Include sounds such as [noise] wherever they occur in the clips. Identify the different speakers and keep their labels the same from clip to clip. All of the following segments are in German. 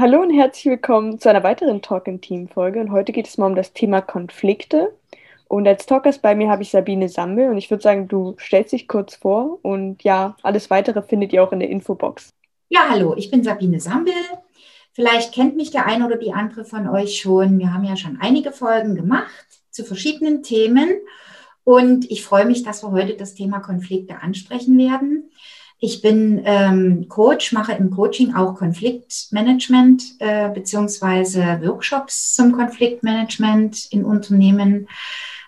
Speaker 1: Hallo und herzlich willkommen zu einer weiteren Talk im Team Folge. Und heute geht es mal um das Thema Konflikte. Und als Talkers bei mir habe ich Sabine Sammel und ich würde sagen, du stellst dich kurz vor und ja, alles weitere findet ihr auch in der Infobox.
Speaker 2: Ja, hallo, ich bin Sabine Sammel. Vielleicht kennt mich der eine oder die andere von euch schon. Wir haben ja schon einige Folgen gemacht zu verschiedenen Themen und ich freue mich, dass wir heute das Thema Konflikte ansprechen werden. Ich bin ähm, Coach, mache im Coaching auch Konfliktmanagement äh, beziehungsweise Workshops zum Konfliktmanagement in Unternehmen,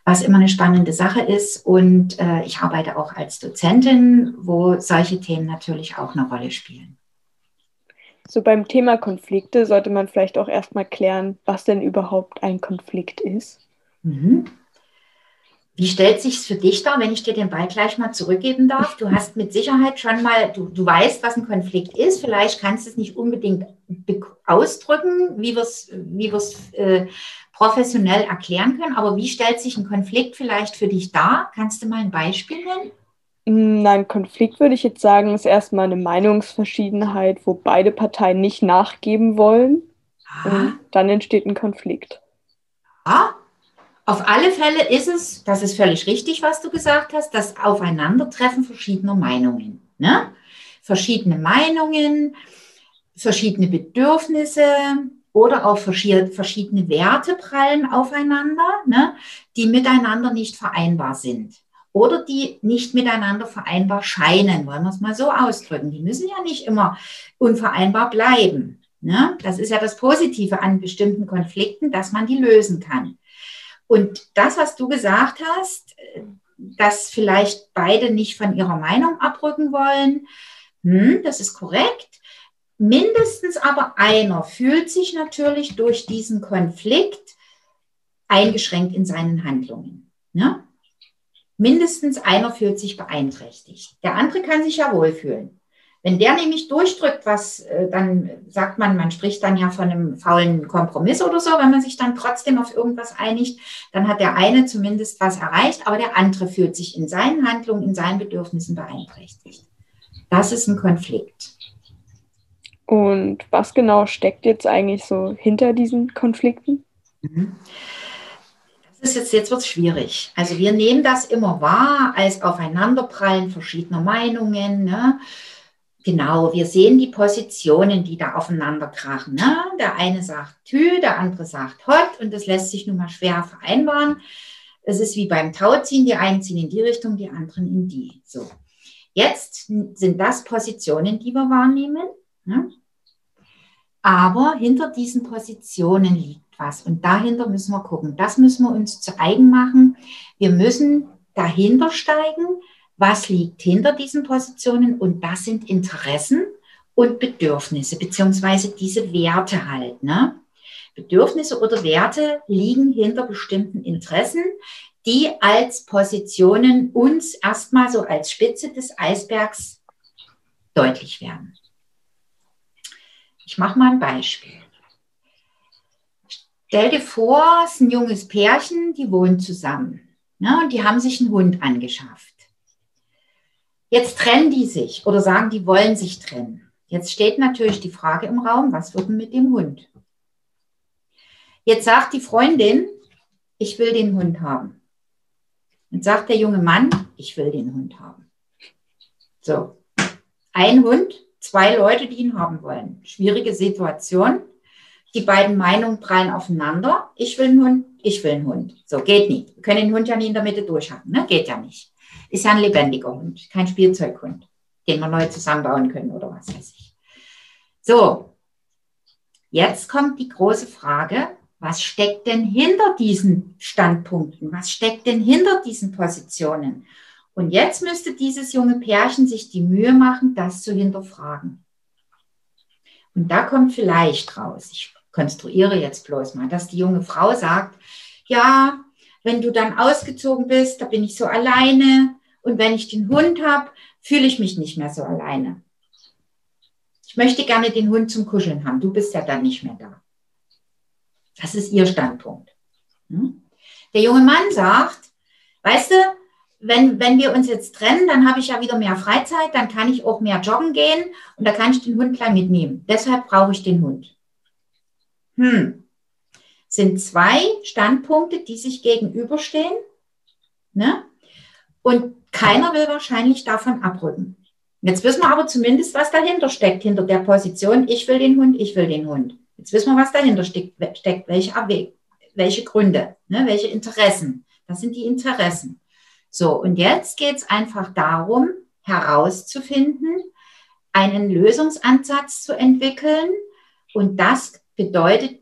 Speaker 2: was immer eine spannende Sache ist. Und äh, ich arbeite auch als Dozentin, wo solche Themen natürlich auch eine Rolle spielen.
Speaker 1: So beim Thema Konflikte sollte man vielleicht auch erstmal klären, was denn überhaupt ein Konflikt ist.
Speaker 2: Mhm. Wie stellt sich es für dich dar, wenn ich dir den Ball gleich mal zurückgeben darf? Du hast mit Sicherheit schon mal, du, du weißt, was ein Konflikt ist. Vielleicht kannst du es nicht unbedingt ausdrücken, wie wir es wie äh, professionell erklären können. Aber wie stellt sich ein Konflikt vielleicht für dich dar? Kannst du mal ein Beispiel nennen?
Speaker 1: Mm, nein, Konflikt würde ich jetzt sagen, ist erstmal eine Meinungsverschiedenheit, wo beide Parteien nicht nachgeben wollen. Ah. Und dann entsteht ein Konflikt.
Speaker 2: Ah, auf alle Fälle ist es, das ist völlig richtig, was du gesagt hast, das Aufeinandertreffen verschiedener Meinungen. Ne? Verschiedene Meinungen, verschiedene Bedürfnisse oder auch verschiedene Werte prallen aufeinander, ne? die miteinander nicht vereinbar sind oder die nicht miteinander vereinbar scheinen, wollen wir es mal so ausdrücken. Die müssen ja nicht immer unvereinbar bleiben. Ne? Das ist ja das Positive an bestimmten Konflikten, dass man die lösen kann. Und das, was du gesagt hast, dass vielleicht beide nicht von ihrer Meinung abrücken wollen, hm, das ist korrekt. Mindestens aber einer fühlt sich natürlich durch diesen Konflikt eingeschränkt in seinen Handlungen. Ne? Mindestens einer fühlt sich beeinträchtigt. Der andere kann sich ja wohlfühlen. Wenn der nämlich durchdrückt, was äh, dann sagt man, man spricht dann ja von einem faulen Kompromiss oder so, wenn man sich dann trotzdem auf irgendwas einigt, dann hat der eine zumindest was erreicht, aber der andere fühlt sich in seinen Handlungen, in seinen Bedürfnissen beeinträchtigt. Das ist ein Konflikt.
Speaker 1: Und was genau steckt jetzt eigentlich so hinter diesen Konflikten?
Speaker 2: Mhm. Das ist jetzt, jetzt wird es schwierig. Also wir nehmen das immer wahr als Aufeinanderprallen verschiedener Meinungen. Ne? Genau, wir sehen die Positionen, die da aufeinander krachen. Ne? Der eine sagt Tü, der andere sagt Hot und das lässt sich nun mal schwer vereinbaren. Es ist wie beim Tauziehen, die einen ziehen in die Richtung, die anderen in die. So. Jetzt sind das Positionen, die wir wahrnehmen. Ne? Aber hinter diesen Positionen liegt was und dahinter müssen wir gucken. Das müssen wir uns zu eigen machen. Wir müssen dahinter steigen was liegt hinter diesen Positionen und das sind Interessen und Bedürfnisse, beziehungsweise diese Werte halt. Ne? Bedürfnisse oder Werte liegen hinter bestimmten Interessen, die als Positionen uns erstmal so als Spitze des Eisbergs deutlich werden. Ich mache mal ein Beispiel. Stell dir vor, es ist ein junges Pärchen, die wohnen zusammen. Ne, und die haben sich einen Hund angeschafft. Jetzt trennen die sich oder sagen, die wollen sich trennen. Jetzt steht natürlich die Frage im Raum, was wird denn mit dem Hund? Jetzt sagt die Freundin, ich will den Hund haben. Und sagt der junge Mann, ich will den Hund haben. So, ein Hund, zwei Leute, die ihn haben wollen. Schwierige Situation. Die beiden Meinungen prallen aufeinander. Ich will einen Hund, ich will einen Hund. So, geht nicht. Wir können den Hund ja nie in der Mitte durchhaben. Ne? Geht ja nicht. Ist ja ein lebendiger Hund, kein Spielzeughund, den wir neu zusammenbauen können oder was weiß ich. So, jetzt kommt die große Frage, was steckt denn hinter diesen Standpunkten? Was steckt denn hinter diesen Positionen? Und jetzt müsste dieses junge Pärchen sich die Mühe machen, das zu hinterfragen. Und da kommt vielleicht raus, ich konstruiere jetzt bloß mal, dass die junge Frau sagt, ja, wenn du dann ausgezogen bist, da bin ich so alleine und wenn ich den Hund habe, fühle ich mich nicht mehr so alleine. Ich möchte gerne den Hund zum Kuscheln haben, du bist ja dann nicht mehr da. Das ist ihr Standpunkt. Hm? Der junge Mann sagt, weißt du, wenn, wenn wir uns jetzt trennen, dann habe ich ja wieder mehr Freizeit, dann kann ich auch mehr joggen gehen und da kann ich den Hund gleich mitnehmen. Deshalb brauche ich den Hund. Hm. Sind zwei Standpunkte, die sich gegenüberstehen. Ne? Und keiner will wahrscheinlich davon abrücken. Jetzt wissen wir aber zumindest, was dahinter steckt, hinter der Position, ich will den Hund, ich will den Hund. Jetzt wissen wir, was dahinter steckt, steckt welche, welche Gründe, ne, welche Interessen. Das sind die Interessen. So, und jetzt geht es einfach darum, herauszufinden, einen Lösungsansatz zu entwickeln. Und das bedeutet,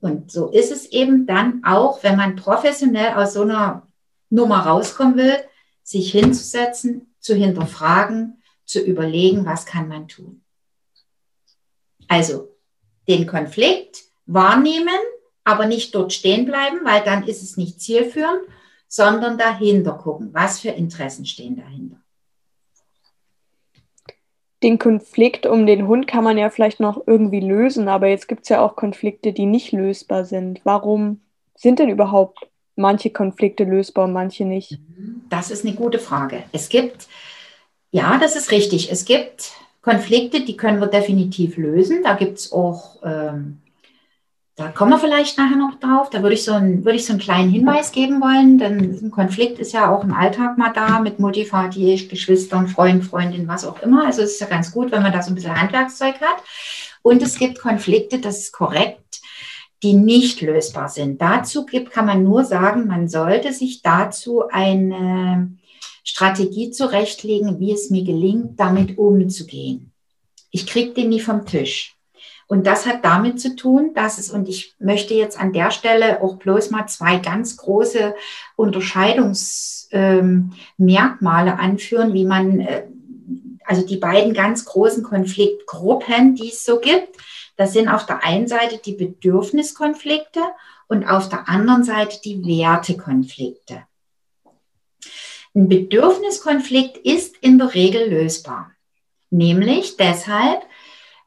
Speaker 2: und so ist es eben dann auch, wenn man professionell aus so einer Nummer rauskommen will, sich hinzusetzen, zu hinterfragen, zu überlegen, was kann man tun. Also den Konflikt wahrnehmen, aber nicht dort stehen bleiben, weil dann ist es nicht zielführend, sondern dahinter gucken, was für Interessen stehen dahinter.
Speaker 1: Den Konflikt um den Hund kann man ja vielleicht noch irgendwie lösen, aber jetzt gibt es ja auch Konflikte, die nicht lösbar sind. Warum sind denn überhaupt manche Konflikte lösbar und manche nicht?
Speaker 2: Das ist eine gute Frage. Es gibt, ja, das ist richtig. Es gibt Konflikte, die können wir definitiv lösen. Da gibt es auch ähm, da kommen wir vielleicht nachher noch drauf. Da würde ich so, ein, würde ich so einen kleinen Hinweis geben wollen, denn ein Konflikt ist ja auch im Alltag mal da mit Mutti, Vati, Geschwistern, Freund, Freundin, was auch immer. Also es ist ja ganz gut, wenn man da so ein bisschen Handwerkszeug hat. Und es gibt Konflikte, das ist korrekt, die nicht lösbar sind. Dazu gibt, kann man nur sagen, man sollte sich dazu eine Strategie zurechtlegen, wie es mir gelingt, damit umzugehen. Ich kriege den nie vom Tisch. Und das hat damit zu tun, dass es, und ich möchte jetzt an der Stelle auch bloß mal zwei ganz große Unterscheidungsmerkmale ähm, anführen, wie man, äh, also die beiden ganz großen Konfliktgruppen, die es so gibt. Das sind auf der einen Seite die Bedürfniskonflikte und auf der anderen Seite die Wertekonflikte. Ein Bedürfniskonflikt ist in der Regel lösbar. Nämlich deshalb,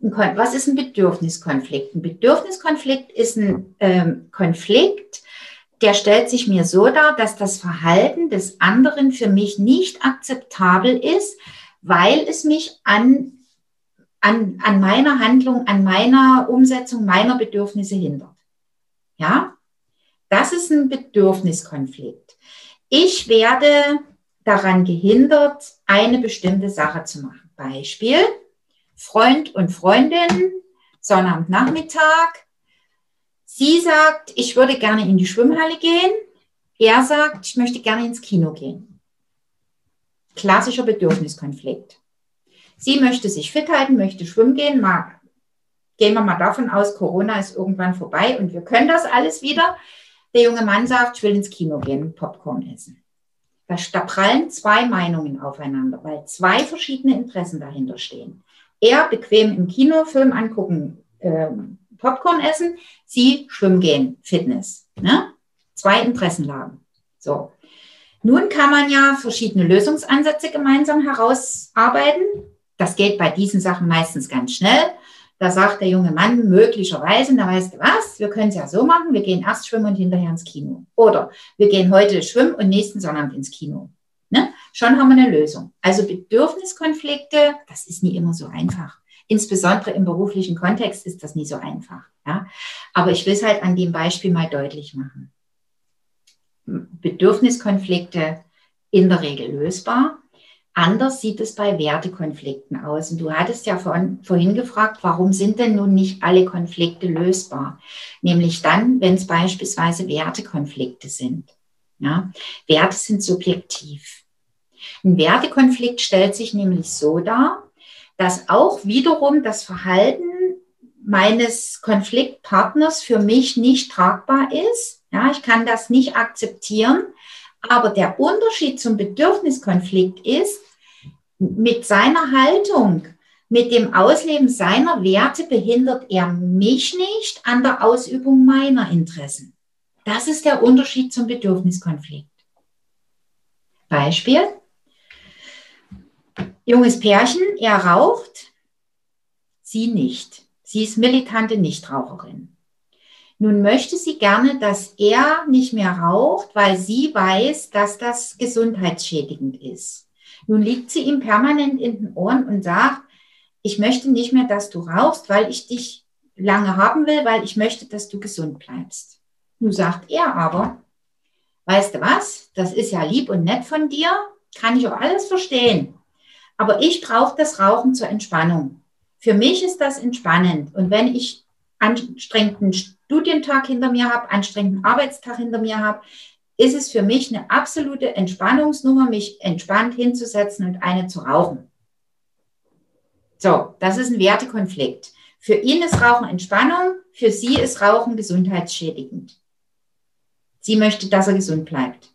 Speaker 2: was ist ein Bedürfniskonflikt? Ein Bedürfniskonflikt ist ein ähm, Konflikt, der stellt sich mir so dar, dass das Verhalten des anderen für mich nicht akzeptabel ist, weil es mich an, an, an meiner Handlung, an meiner Umsetzung meiner Bedürfnisse hindert. Ja, das ist ein Bedürfniskonflikt. Ich werde daran gehindert, eine bestimmte Sache zu machen. Beispiel, Freund und Freundin, Sonnabendnachmittag. Sie sagt, ich würde gerne in die Schwimmhalle gehen. Er sagt, ich möchte gerne ins Kino gehen. Klassischer Bedürfniskonflikt. Sie möchte sich fit halten, möchte schwimmen gehen. Mal, gehen wir mal davon aus, Corona ist irgendwann vorbei und wir können das alles wieder. Der junge Mann sagt, ich will ins Kino gehen, Popcorn essen. Da, prallen zwei Meinungen aufeinander, weil zwei verschiedene Interessen dahinter stehen. Er bequem im Kino Film angucken, äh, Popcorn essen, sie schwimmen gehen, Fitness. Ne? Zwei Interessenlagen. So. Nun kann man ja verschiedene Lösungsansätze gemeinsam herausarbeiten. Das geht bei diesen Sachen meistens ganz schnell. Da sagt der junge Mann möglicherweise, da weißt du was, wir können es ja so machen, wir gehen erst schwimmen und hinterher ins Kino. Oder wir gehen heute schwimmen und nächsten Sonntag ins Kino. Ne? Schon haben wir eine Lösung. Also Bedürfniskonflikte, das ist nie immer so einfach. Insbesondere im beruflichen Kontext ist das nie so einfach. Ja? Aber ich will es halt an dem Beispiel mal deutlich machen. Bedürfniskonflikte in der Regel lösbar. Anders sieht es bei Wertekonflikten aus. Und du hattest ja vorhin, vorhin gefragt, warum sind denn nun nicht alle Konflikte lösbar? Nämlich dann, wenn es beispielsweise Wertekonflikte sind. Ja? Werte sind subjektiv. Ein Wertekonflikt stellt sich nämlich so dar, dass auch wiederum das Verhalten meines Konfliktpartners für mich nicht tragbar ist. Ja, ich kann das nicht akzeptieren. Aber der Unterschied zum Bedürfniskonflikt ist, mit seiner Haltung mit dem Ausleben seiner Werte behindert er mich nicht an der Ausübung meiner Interessen. Das ist der Unterschied zum Bedürfniskonflikt. Beispiel. Junges Pärchen, er raucht, sie nicht. Sie ist militante Nichtraucherin. Nun möchte sie gerne, dass er nicht mehr raucht, weil sie weiß, dass das gesundheitsschädigend ist. Nun liegt sie ihm permanent in den Ohren und sagt, ich möchte nicht mehr, dass du rauchst, weil ich dich lange haben will, weil ich möchte, dass du gesund bleibst. Nun sagt er aber, weißt du was, das ist ja lieb und nett von dir, kann ich auch alles verstehen. Aber ich brauche das Rauchen zur Entspannung. Für mich ist das entspannend. Und wenn ich anstrengenden Studientag hinter mir habe, anstrengenden Arbeitstag hinter mir habe, ist es für mich eine absolute Entspannungsnummer, mich entspannt hinzusetzen und eine zu rauchen. So, das ist ein Wertekonflikt. Für ihn ist Rauchen Entspannung, für sie ist Rauchen gesundheitsschädigend. Sie möchte, dass er gesund bleibt.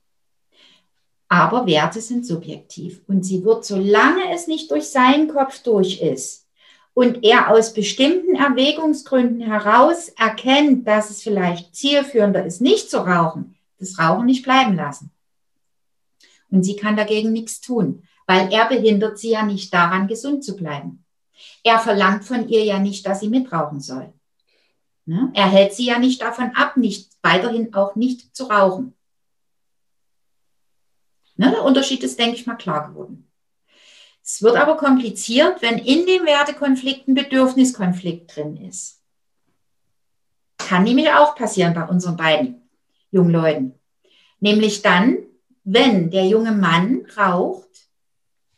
Speaker 2: Aber Werte sind subjektiv und sie wird, solange es nicht durch seinen Kopf durch ist und er aus bestimmten Erwägungsgründen heraus erkennt, dass es vielleicht zielführender ist, nicht zu rauchen, das Rauchen nicht bleiben lassen. Und sie kann dagegen nichts tun, weil er behindert sie ja nicht daran, gesund zu bleiben. Er verlangt von ihr ja nicht, dass sie mitrauchen soll. Ne? Er hält sie ja nicht davon ab, nicht, weiterhin auch nicht zu rauchen. Ne? Der Unterschied ist, denke ich mal, klar geworden. Es wird aber kompliziert, wenn in dem Wertekonflikt ein Bedürfniskonflikt drin ist. Kann nämlich auch passieren bei unseren beiden jungen Leuten. Nämlich dann, wenn der junge Mann raucht,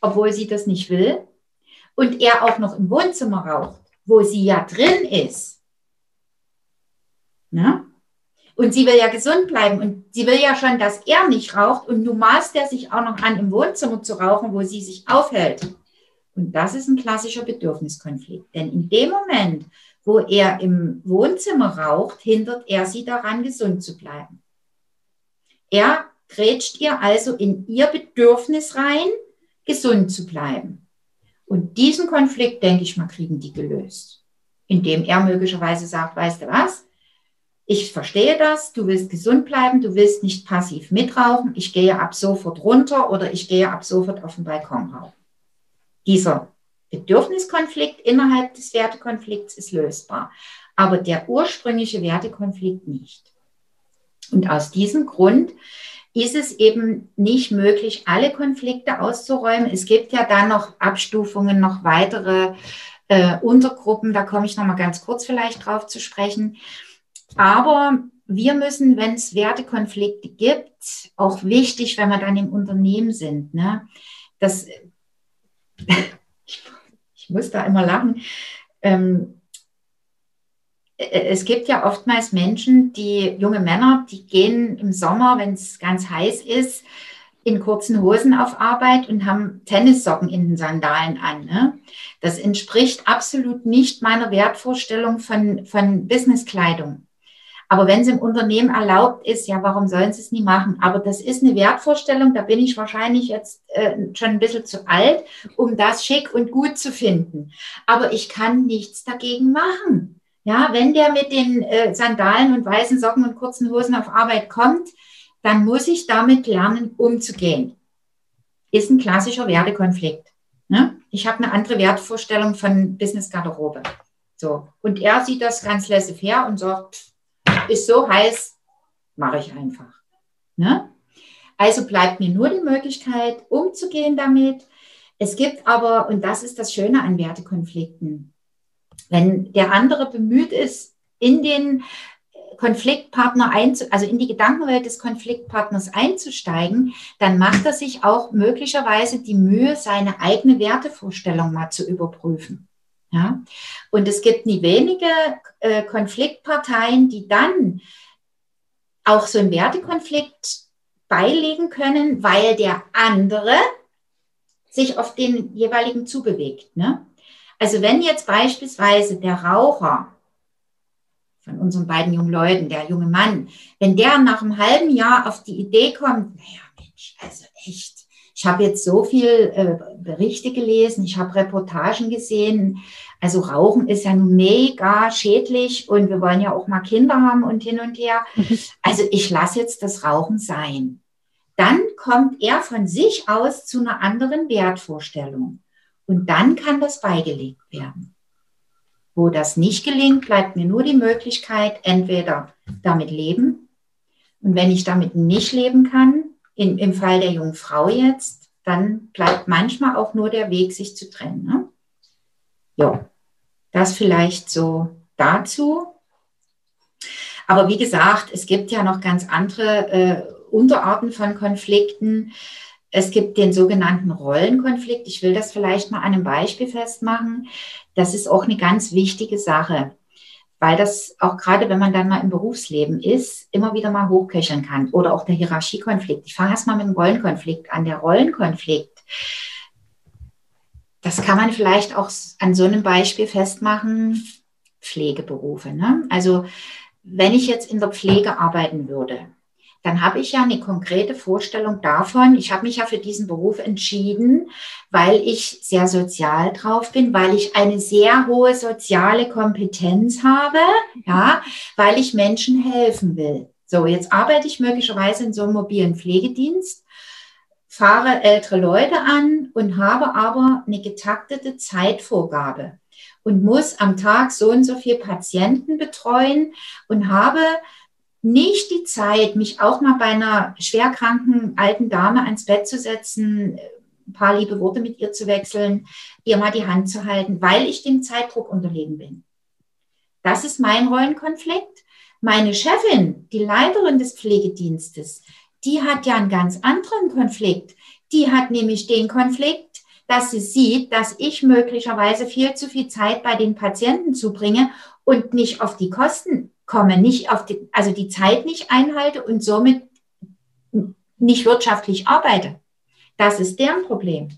Speaker 2: obwohl sie das nicht will, und er auch noch im Wohnzimmer raucht, wo sie ja drin ist. Na? Und sie will ja gesund bleiben und sie will ja schon, dass er nicht raucht und nun maßt er sich auch noch an, im Wohnzimmer zu rauchen, wo sie sich aufhält. Und das ist ein klassischer Bedürfniskonflikt. Denn in dem Moment, wo er im Wohnzimmer raucht, hindert er sie daran, gesund zu bleiben. Er grätscht ihr also in ihr Bedürfnis rein, gesund zu bleiben. Und diesen Konflikt, denke ich mal, kriegen die gelöst. Indem er möglicherweise sagt, weißt du was? Ich verstehe das, du willst gesund bleiben, du willst nicht passiv mitrauchen, ich gehe ab sofort runter oder ich gehe ab sofort auf den Balkon rauchen. Dieser Bedürfniskonflikt innerhalb des Wertekonflikts ist lösbar, aber der ursprüngliche Wertekonflikt nicht. Und aus diesem Grund ist es eben nicht möglich, alle Konflikte auszuräumen. Es gibt ja dann noch Abstufungen, noch weitere äh, Untergruppen. Da komme ich noch mal ganz kurz vielleicht drauf zu sprechen. Aber wir müssen, wenn es Wertekonflikte gibt, auch wichtig, wenn wir dann im Unternehmen sind, ne, das, [laughs] ich, muss da immer lachen. Ähm, äh, es gibt ja oftmals Menschen, die junge Männer, die gehen im Sommer, wenn es ganz heiß ist, in kurzen Hosen auf Arbeit und haben Tennissocken in den Sandalen an. Ne? Das entspricht absolut nicht meiner Wertvorstellung von, von Businesskleidung. Aber wenn es im Unternehmen erlaubt ist, ja, warum sollen sie es nie machen? Aber das ist eine Wertvorstellung, da bin ich wahrscheinlich jetzt äh, schon ein bisschen zu alt, um das schick und gut zu finden. Aber ich kann nichts dagegen machen. Ja, wenn der mit den äh, Sandalen und weißen Socken und kurzen Hosen auf Arbeit kommt, dann muss ich damit lernen, umzugehen. Ist ein klassischer Wertekonflikt. Ne? Ich habe eine andere Wertvorstellung von Business-Garderobe. So. Und er sieht das ganz laissez-faire und sagt, ist so heiß, mache ich einfach. Ne? Also bleibt mir nur die Möglichkeit, umzugehen damit. Es gibt aber, und das ist das Schöne an Wertekonflikten, wenn der andere bemüht ist, in den Konfliktpartner einzu, also in die Gedankenwelt des Konfliktpartners einzusteigen, dann macht er sich auch möglicherweise die Mühe, seine eigene Wertevorstellung mal zu überprüfen. Ja? Und es gibt nie wenige äh, Konfliktparteien, die dann auch so einen Wertekonflikt beilegen können, weil der andere sich auf den jeweiligen zubewegt. Ne? Also wenn jetzt beispielsweise der Raucher von unseren beiden jungen Leuten, der junge Mann, wenn der nach einem halben Jahr auf die Idee kommt, naja Mensch, also echt, Ich habe jetzt so viel äh, Berichte gelesen, ich habe Reportagen gesehen. Also Rauchen ist ja mega schädlich und wir wollen ja auch mal Kinder haben und hin und her. [laughs] Also ich lasse jetzt das Rauchen sein. Dann kommt er von sich aus zu einer anderen Wertvorstellung. Und dann kann das beigelegt werden. Wo das nicht gelingt, bleibt mir nur die Möglichkeit, entweder damit leben. Und wenn ich damit nicht leben kann, in, im Fall der jungen Frau jetzt, dann bleibt manchmal auch nur der Weg, sich zu trennen. Ne? Ja, das vielleicht so dazu. Aber wie gesagt, es gibt ja noch ganz andere äh, Unterarten von Konflikten. Es gibt den sogenannten Rollenkonflikt. Ich will das vielleicht mal an einem Beispiel festmachen. Das ist auch eine ganz wichtige Sache, weil das auch gerade, wenn man dann mal im Berufsleben ist, immer wieder mal hochköcheln kann. Oder auch der Hierarchiekonflikt. Ich fange erst mal mit dem Rollenkonflikt an. Der Rollenkonflikt, das kann man vielleicht auch an so einem Beispiel festmachen. Pflegeberufe. Ne? Also wenn ich jetzt in der Pflege arbeiten würde, dann habe ich ja eine konkrete Vorstellung davon. Ich habe mich ja für diesen Beruf entschieden, weil ich sehr sozial drauf bin, weil ich eine sehr hohe soziale Kompetenz habe, ja, weil ich Menschen helfen will. So, jetzt arbeite ich möglicherweise in so einem mobilen Pflegedienst, fahre ältere Leute an und habe aber eine getaktete Zeitvorgabe und muss am Tag so und so viele Patienten betreuen und habe nicht die Zeit, mich auch mal bei einer schwerkranken alten Dame ans Bett zu setzen, ein paar liebe Worte mit ihr zu wechseln, ihr mal die Hand zu halten, weil ich dem Zeitdruck unterlegen bin. Das ist mein Rollenkonflikt. Meine Chefin, die Leiterin des Pflegedienstes, die hat ja einen ganz anderen Konflikt. Die hat nämlich den Konflikt, dass sie sieht, dass ich möglicherweise viel zu viel Zeit bei den Patienten zubringe und nicht auf die Kosten komme, nicht auf die, also die Zeit nicht einhalte und somit nicht wirtschaftlich arbeite. Das ist deren Problem.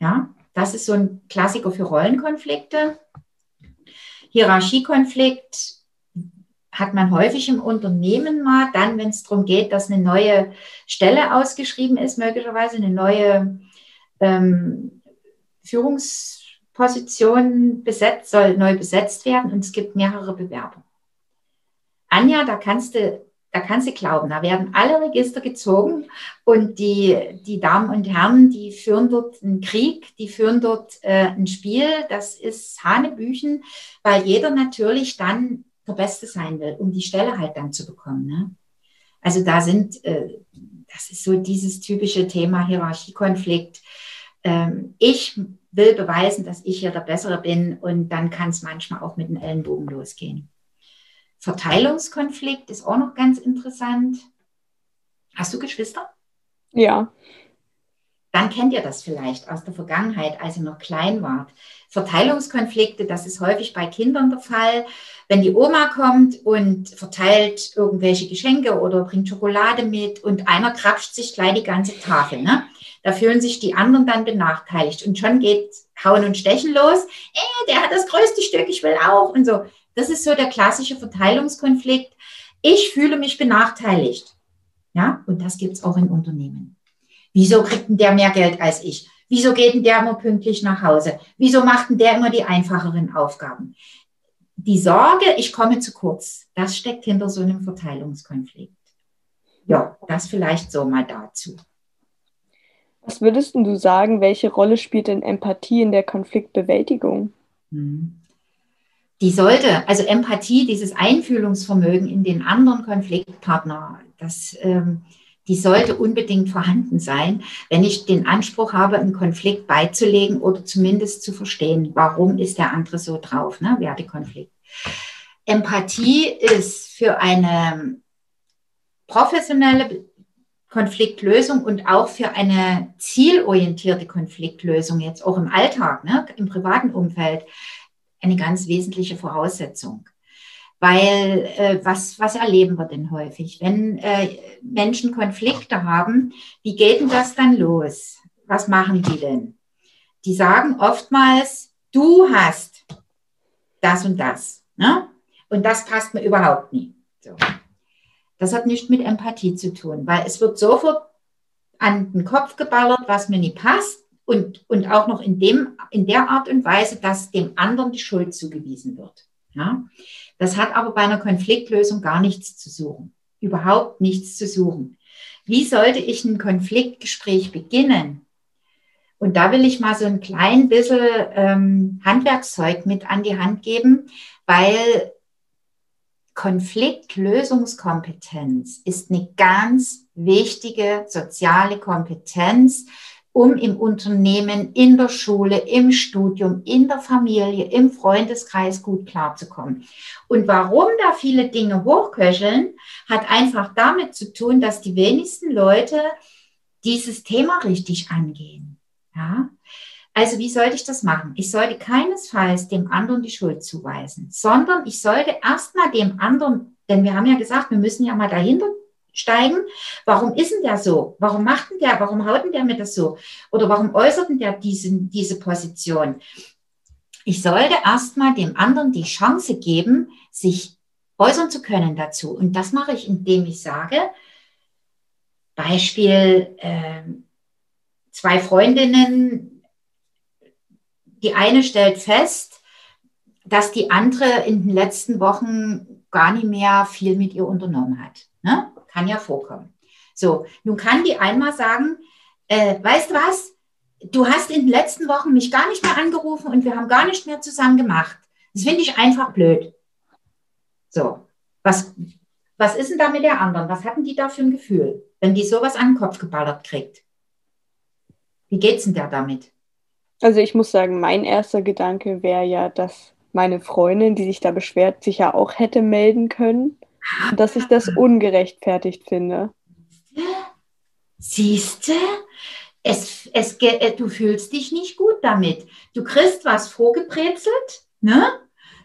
Speaker 2: Ja, das ist so ein Klassiker für Rollenkonflikte. Hierarchiekonflikt hat man häufig im Unternehmen mal, dann, wenn es darum geht, dass eine neue Stelle ausgeschrieben ist, möglicherweise eine neue ähm, Führungsposition besetzt, soll neu besetzt werden und es gibt mehrere Bewerber. Anja, da kannst du, da kannst du glauben, da werden alle Register gezogen und die, die Damen und Herren, die führen dort einen Krieg, die führen dort äh, ein Spiel, das ist Hanebüchen, weil jeder natürlich dann der Beste sein will, um die Stelle halt dann zu bekommen. Ne? Also da sind, äh, das ist so dieses typische Thema Hierarchiekonflikt. Ähm, ich will beweisen, dass ich hier der Bessere bin und dann kann es manchmal auch mit den Ellenbogen losgehen. Verteilungskonflikt ist auch noch ganz interessant. Hast du Geschwister?
Speaker 1: Ja.
Speaker 2: Dann kennt ihr das vielleicht aus der Vergangenheit, als ihr noch klein wart. Verteilungskonflikte, das ist häufig bei Kindern der Fall. Wenn die Oma kommt und verteilt irgendwelche Geschenke oder bringt Schokolade mit und einer krapscht sich gleich die ganze Tafel, ne? Da fühlen sich die anderen dann benachteiligt und schon geht Hauen und Stechen los. Äh, der hat das größte Stück, ich will auch und so. Das ist so der klassische Verteilungskonflikt. Ich fühle mich benachteiligt. Ja, und das gibt es auch in Unternehmen. Wieso kriegt denn der mehr Geld als ich? Wieso geht denn der immer pünktlich nach Hause? Wieso macht denn der immer die einfacheren Aufgaben? Die Sorge, ich komme zu kurz, das steckt hinter so einem Verteilungskonflikt. Ja, das vielleicht so mal dazu.
Speaker 1: Was würdest du sagen, welche Rolle spielt denn Empathie in der Konfliktbewältigung? Hm
Speaker 2: die sollte, also Empathie, dieses Einfühlungsvermögen in den anderen Konfliktpartner, das, ähm, die sollte unbedingt vorhanden sein, wenn ich den Anspruch habe, einen Konflikt beizulegen oder zumindest zu verstehen, warum ist der andere so drauf, ne? Wertekonflikt. Empathie ist für eine professionelle Konfliktlösung und auch für eine zielorientierte Konfliktlösung jetzt auch im Alltag, ne, im privaten Umfeld eine ganz wesentliche Voraussetzung. Weil äh, was, was erleben wir denn häufig? Wenn äh, Menschen Konflikte haben, wie geht denn das dann los? Was machen die denn? Die sagen oftmals, du hast das und das. Ne? Und das passt mir überhaupt nie. So. Das hat nichts mit Empathie zu tun, weil es wird sofort an den Kopf geballert, was mir nie passt und, und auch noch in, dem, in der Art und Weise, dass dem anderen die Schuld zugewiesen wird. Ja? Das hat aber bei einer Konfliktlösung gar nichts zu suchen. Überhaupt nichts zu suchen. Wie sollte ich ein Konfliktgespräch beginnen? Und da will ich mal so ein klein bisschen ähm, Handwerkszeug mit an die Hand geben, weil Konfliktlösungskompetenz ist eine ganz wichtige soziale Kompetenz, um im Unternehmen, in der Schule, im Studium, in der Familie, im Freundeskreis gut klarzukommen. Und warum da viele Dinge hochköcheln, hat einfach damit zu tun, dass die wenigsten Leute dieses Thema richtig angehen. Ja? Also wie sollte ich das machen? Ich sollte keinesfalls dem anderen die Schuld zuweisen, sondern ich sollte erstmal dem anderen, denn wir haben ja gesagt, wir müssen ja mal dahinter steigen. Warum ist denn der so? Warum macht denn der, warum haut denn der mir das so? Oder warum äußert denn der diesen, diese Position? Ich sollte erstmal dem anderen die Chance geben, sich äußern zu können dazu. Und das mache ich, indem ich sage, Beispiel, äh, zwei Freundinnen, die eine stellt fest, dass die andere in den letzten Wochen gar nicht mehr viel mit ihr unternommen hat. Ne? Kann ja vorkommen. So, nun kann die einmal sagen, äh, weißt du was, du hast in den letzten Wochen mich gar nicht mehr angerufen und wir haben gar nicht mehr zusammen gemacht. Das finde ich einfach blöd. So, was, was ist denn da mit der anderen? Was hatten die da für ein Gefühl, wenn die sowas an den Kopf geballert kriegt? Wie geht's denn der damit?
Speaker 1: Also ich muss sagen, mein erster Gedanke wäre ja, dass meine Freundin, die sich da beschwert, sich ja auch hätte melden können. Dass ich das ungerechtfertigt finde.
Speaker 2: Siehste, es, es, äh, du fühlst dich nicht gut damit. Du kriegst was vorgebrezelt, ne?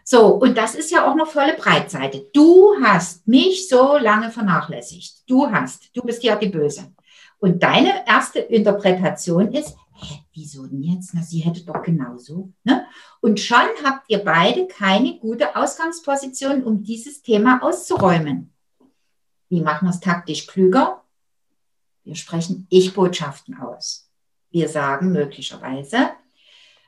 Speaker 2: So, und das ist ja auch noch volle Breitseite. Du hast mich so lange vernachlässigt. Du hast, du bist ja die Böse. Und deine erste Interpretation ist, wieso denn jetzt? Na, sie hätte doch genauso. Ne? Und schon habt ihr beide keine gute Ausgangsposition, um dieses Thema auszuräumen. Wie machen wir es taktisch klüger? Wir sprechen Ich-Botschaften aus. Wir sagen möglicherweise,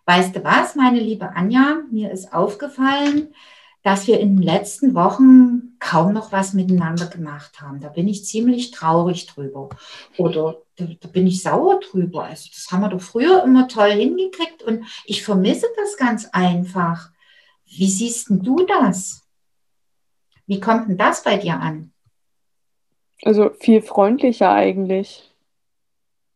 Speaker 2: weißt du was, meine liebe Anja, mir ist aufgefallen, dass wir in den letzten Wochen kaum noch was miteinander gemacht haben. Da bin ich ziemlich traurig drüber. Oder da, da, bin ich sauer drüber. Also das haben wir doch früher immer toll hingekriegt und ich vermisse das ganz einfach. Wie siehst denn du das? Wie kommt denn das bei dir an?
Speaker 1: Also viel freundlicher eigentlich.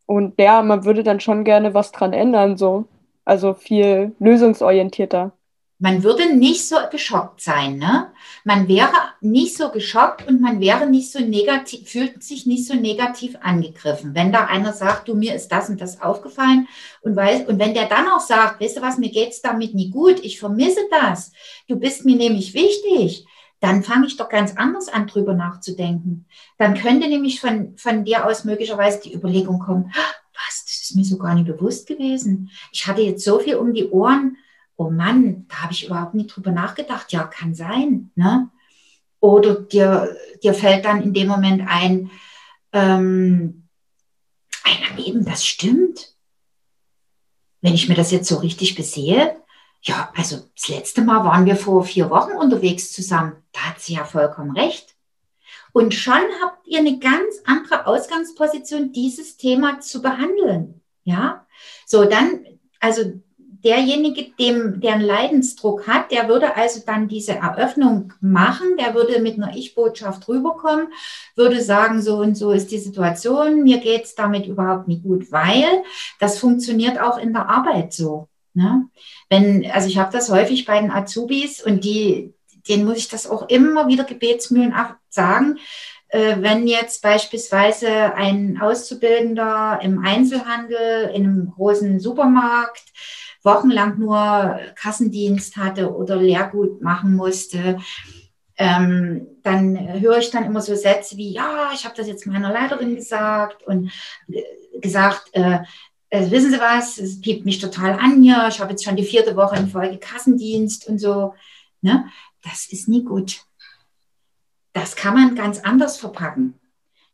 Speaker 1: Und ja, man würde dann schon gerne was dran ändern, so. Also viel lösungsorientierter
Speaker 2: man würde nicht so geschockt sein, ne? Man wäre nicht so geschockt und man wäre nicht so negativ, fühlt sich nicht so negativ angegriffen. Wenn da einer sagt, du, mir ist das und das aufgefallen und weiß, und wenn der dann auch sagt, weißt du was, mir geht's damit nie gut, ich vermisse das, du bist mir nämlich wichtig, dann fange ich doch ganz anders an, drüber nachzudenken. Dann könnte nämlich von, von dir aus möglicherweise die Überlegung kommen, was, das ist mir so gar nicht bewusst gewesen. Ich hatte jetzt so viel um die Ohren, oh Mann, da habe ich überhaupt nicht drüber nachgedacht. Ja, kann sein. Ne? Oder dir, dir fällt dann in dem Moment ein, ähm, eben, das stimmt. Wenn ich mir das jetzt so richtig besehe, ja, also das letzte Mal waren wir vor vier Wochen unterwegs zusammen. Da hat sie ja vollkommen recht. Und schon habt ihr eine ganz andere Ausgangsposition, dieses Thema zu behandeln. Ja, so dann, also derjenige, dem, der einen Leidensdruck hat, der würde also dann diese Eröffnung machen, der würde mit einer Ich-Botschaft rüberkommen, würde sagen, so und so ist die Situation, mir geht's damit überhaupt nicht gut, weil das funktioniert auch in der Arbeit so. Ne? Wenn, also ich habe das häufig bei den Azubis und die, denen muss ich das auch immer wieder gebetsmühlen sagen, äh, wenn jetzt beispielsweise ein Auszubildender im Einzelhandel, in einem großen Supermarkt, wochenlang nur Kassendienst hatte oder Lehrgut machen musste, ähm, dann höre ich dann immer so Sätze wie, ja, ich habe das jetzt meiner Leiterin gesagt und äh, gesagt, äh, äh, wissen Sie was, es piept mich total an hier, ich habe jetzt schon die vierte Woche in Folge Kassendienst und so. Ne? Das ist nie gut. Das kann man ganz anders verpacken.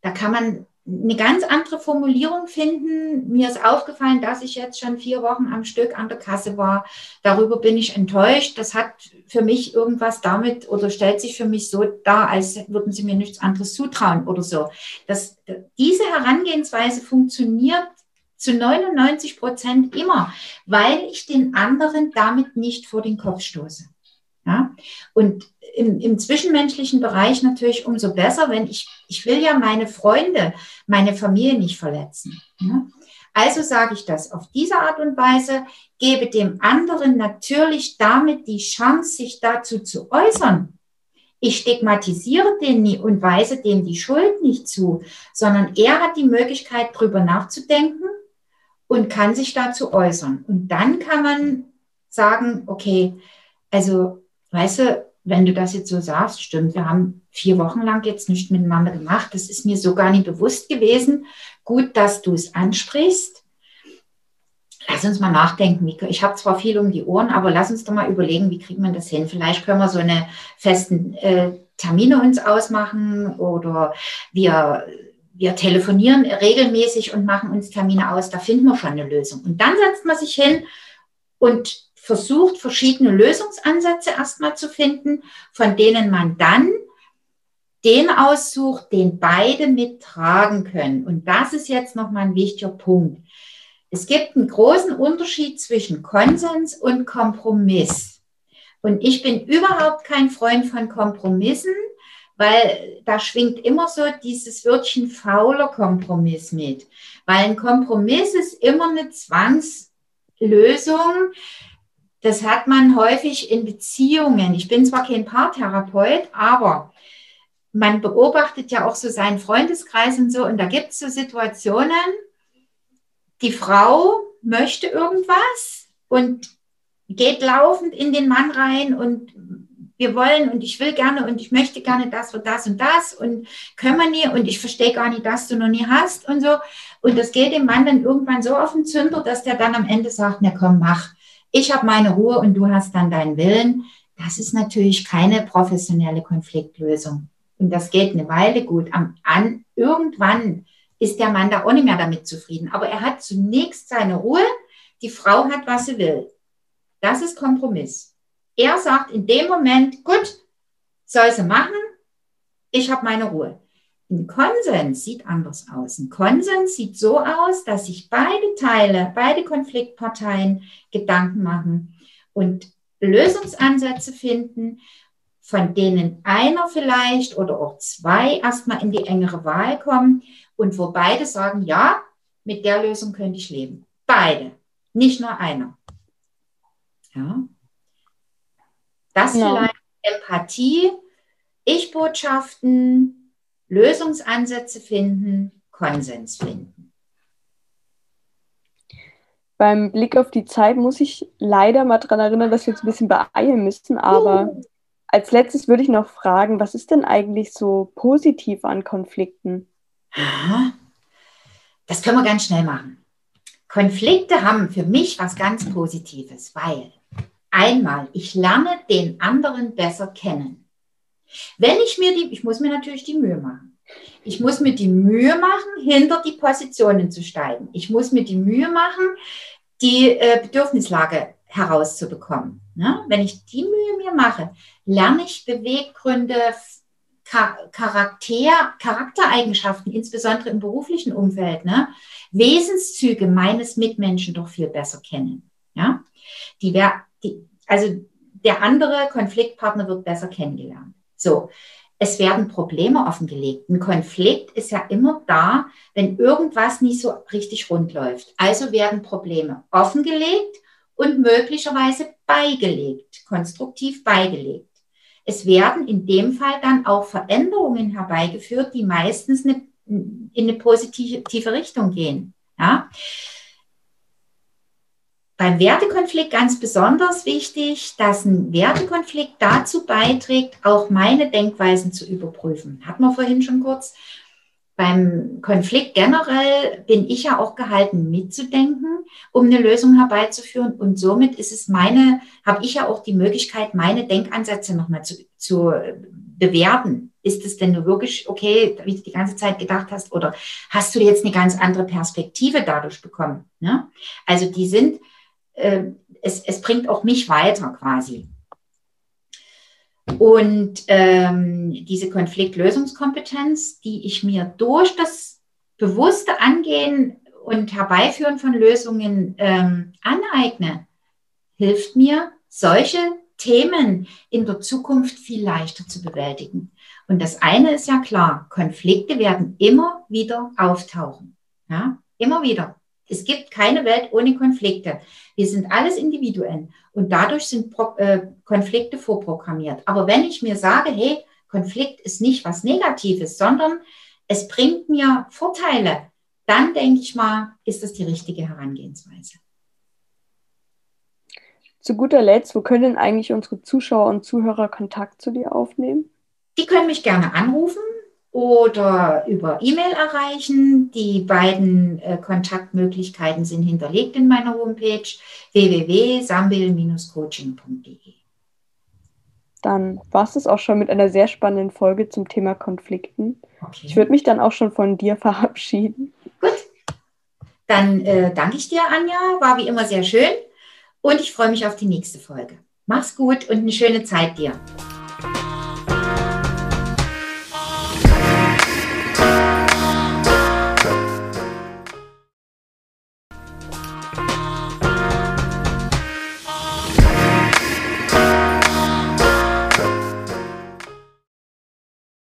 Speaker 2: Da kann man eine ganz andere Formulierung finden. Mir ist aufgefallen, dass ich jetzt schon vier Wochen am Stück an der Kasse war. Darüber bin ich enttäuscht. Das hat für mich irgendwas damit oder stellt sich für mich so dar, als würden sie mir nichts anderes zutrauen oder so. Das, diese Herangehensweise funktioniert zu 99 Prozent immer, weil ich den anderen damit nicht vor den Kopf stoße. Ja? Und im, im zwischenmenschlichen Bereich natürlich umso besser, wenn ich, ich will ja meine Freunde, meine Familie nicht verletzen. Ja? Also sage ich das auf diese Art und Weise, gebe dem anderen natürlich damit die Chance, sich dazu zu äußern. Ich stigmatisiere den nie und weise dem die Schuld nicht zu, sondern er hat die Möglichkeit, drüber nachzudenken und kann sich dazu äußern. Und dann kann man sagen, okay, also weißt du, wenn du das jetzt so sagst, stimmt, wir haben vier Wochen lang jetzt nicht miteinander gemacht. Das ist mir so gar nicht bewusst gewesen. Gut, dass du es ansprichst. Lass uns mal nachdenken. Ich habe zwar viel um die Ohren, aber lass uns doch mal überlegen, wie kriegt man das hin? Vielleicht können wir so eine festen äh, Termine uns ausmachen oder wir, wir telefonieren regelmäßig und machen uns Termine aus. Da finden wir schon eine Lösung. Und dann setzt man sich hin und versucht, verschiedene Lösungsansätze erstmal zu finden, von denen man dann den aussucht, den beide mittragen können. Und das ist jetzt nochmal ein wichtiger Punkt. Es gibt einen großen Unterschied zwischen Konsens und Kompromiss. Und ich bin überhaupt kein Freund von Kompromissen, weil da schwingt immer so dieses Wörtchen fauler Kompromiss mit. Weil ein Kompromiss ist immer eine Zwangslösung, das hat man häufig in Beziehungen. Ich bin zwar kein Paartherapeut, aber man beobachtet ja auch so seinen Freundeskreis und so. Und da gibt es so Situationen, die Frau möchte irgendwas und geht laufend in den Mann rein und wir wollen und ich will gerne und ich möchte gerne das und das und das und können wir nie und ich verstehe gar nicht, dass du noch nie hast und so. Und das geht dem Mann dann irgendwann so auf den Zünder, dass der dann am Ende sagt, na komm, mach ich habe meine Ruhe und du hast dann deinen Willen. Das ist natürlich keine professionelle Konfliktlösung. Und das geht eine Weile gut. Am, an, irgendwann ist der Mann da auch nicht mehr damit zufrieden. Aber er hat zunächst seine Ruhe. Die Frau hat, was sie will. Das ist Kompromiss. Er sagt in dem Moment, gut, soll sie machen. Ich habe meine Ruhe. Ein Konsens sieht anders aus. Ein Konsens sieht so aus, dass sich beide Teile, beide Konfliktparteien Gedanken machen und Lösungsansätze finden, von denen einer vielleicht oder auch zwei erstmal in die engere Wahl kommen und wo beide sagen, ja, mit der Lösung könnte ich leben. Beide, nicht nur einer. Ja. Das ja. vielleicht Empathie, Ich-Botschaften, Lösungsansätze finden, Konsens finden.
Speaker 1: Beim Blick auf die Zeit muss ich leider mal daran erinnern, dass wir uns ein bisschen beeilen müssen. Aber uh. als letztes würde ich noch fragen, was ist denn eigentlich so positiv an Konflikten?
Speaker 2: Das können wir ganz schnell machen. Konflikte haben für mich was ganz Positives, weil einmal, ich lerne den anderen besser kennen. Wenn ich mir die, ich muss mir natürlich die Mühe machen. Ich muss mir die Mühe machen, hinter die Positionen zu steigen. Ich muss mir die Mühe machen, die äh, Bedürfnislage herauszubekommen. Ne? Wenn ich die Mühe mir mache, lerne ich Beweggründe, Charakter, Charaktereigenschaften, insbesondere im beruflichen Umfeld, ne? Wesenszüge meines Mitmenschen doch viel besser kennen. Ja? Die, die, also der andere Konfliktpartner wird besser kennengelernt. So, es werden Probleme offengelegt. Ein Konflikt ist ja immer da, wenn irgendwas nicht so richtig rund läuft. Also werden Probleme offengelegt und möglicherweise beigelegt, konstruktiv beigelegt. Es werden in dem Fall dann auch Veränderungen herbeigeführt, die meistens eine, in eine positive Richtung gehen. Ja? Beim Wertekonflikt ganz besonders wichtig, dass ein Wertekonflikt dazu beiträgt, auch meine Denkweisen zu überprüfen. Hat man vorhin schon kurz. Beim Konflikt generell bin ich ja auch gehalten, mitzudenken, um eine Lösung herbeizuführen. Und somit ist es meine, habe ich ja auch die Möglichkeit, meine Denkansätze nochmal zu, zu bewerten ist es denn nur wirklich okay, wie du die ganze Zeit gedacht hast, oder hast du jetzt eine ganz andere Perspektive dadurch bekommen? Ne? Also die sind, äh, es, es bringt auch mich weiter quasi. Und ähm, diese Konfliktlösungskompetenz, die ich mir durch das bewusste Angehen und Herbeiführen von Lösungen ähm, aneigne, hilft mir, solche Themen in der Zukunft viel leichter zu bewältigen. Und das eine ist ja klar, Konflikte werden immer wieder auftauchen. Ja, immer wieder. Es gibt keine Welt ohne Konflikte. Wir sind alles Individuen und dadurch sind Pro äh, Konflikte vorprogrammiert. Aber wenn ich mir sage, hey, Konflikt ist nicht was Negatives, sondern es bringt mir Vorteile, dann denke ich mal, ist das die richtige Herangehensweise.
Speaker 1: Zu guter Letzt, wo können eigentlich unsere Zuschauer und Zuhörer Kontakt zu dir aufnehmen?
Speaker 2: Die können mich gerne anrufen oder über E-Mail erreichen. Die beiden äh, Kontaktmöglichkeiten sind hinterlegt in meiner Homepage www.sambil-coaching.de.
Speaker 1: Dann war es auch schon mit einer sehr spannenden Folge zum Thema Konflikten. Okay. Ich würde mich dann auch schon von dir [laughs] verabschieden.
Speaker 2: Gut. Dann äh, danke ich dir, Anja. War wie immer sehr schön. Und ich freue mich auf die nächste Folge. Mach's gut und eine schöne Zeit dir.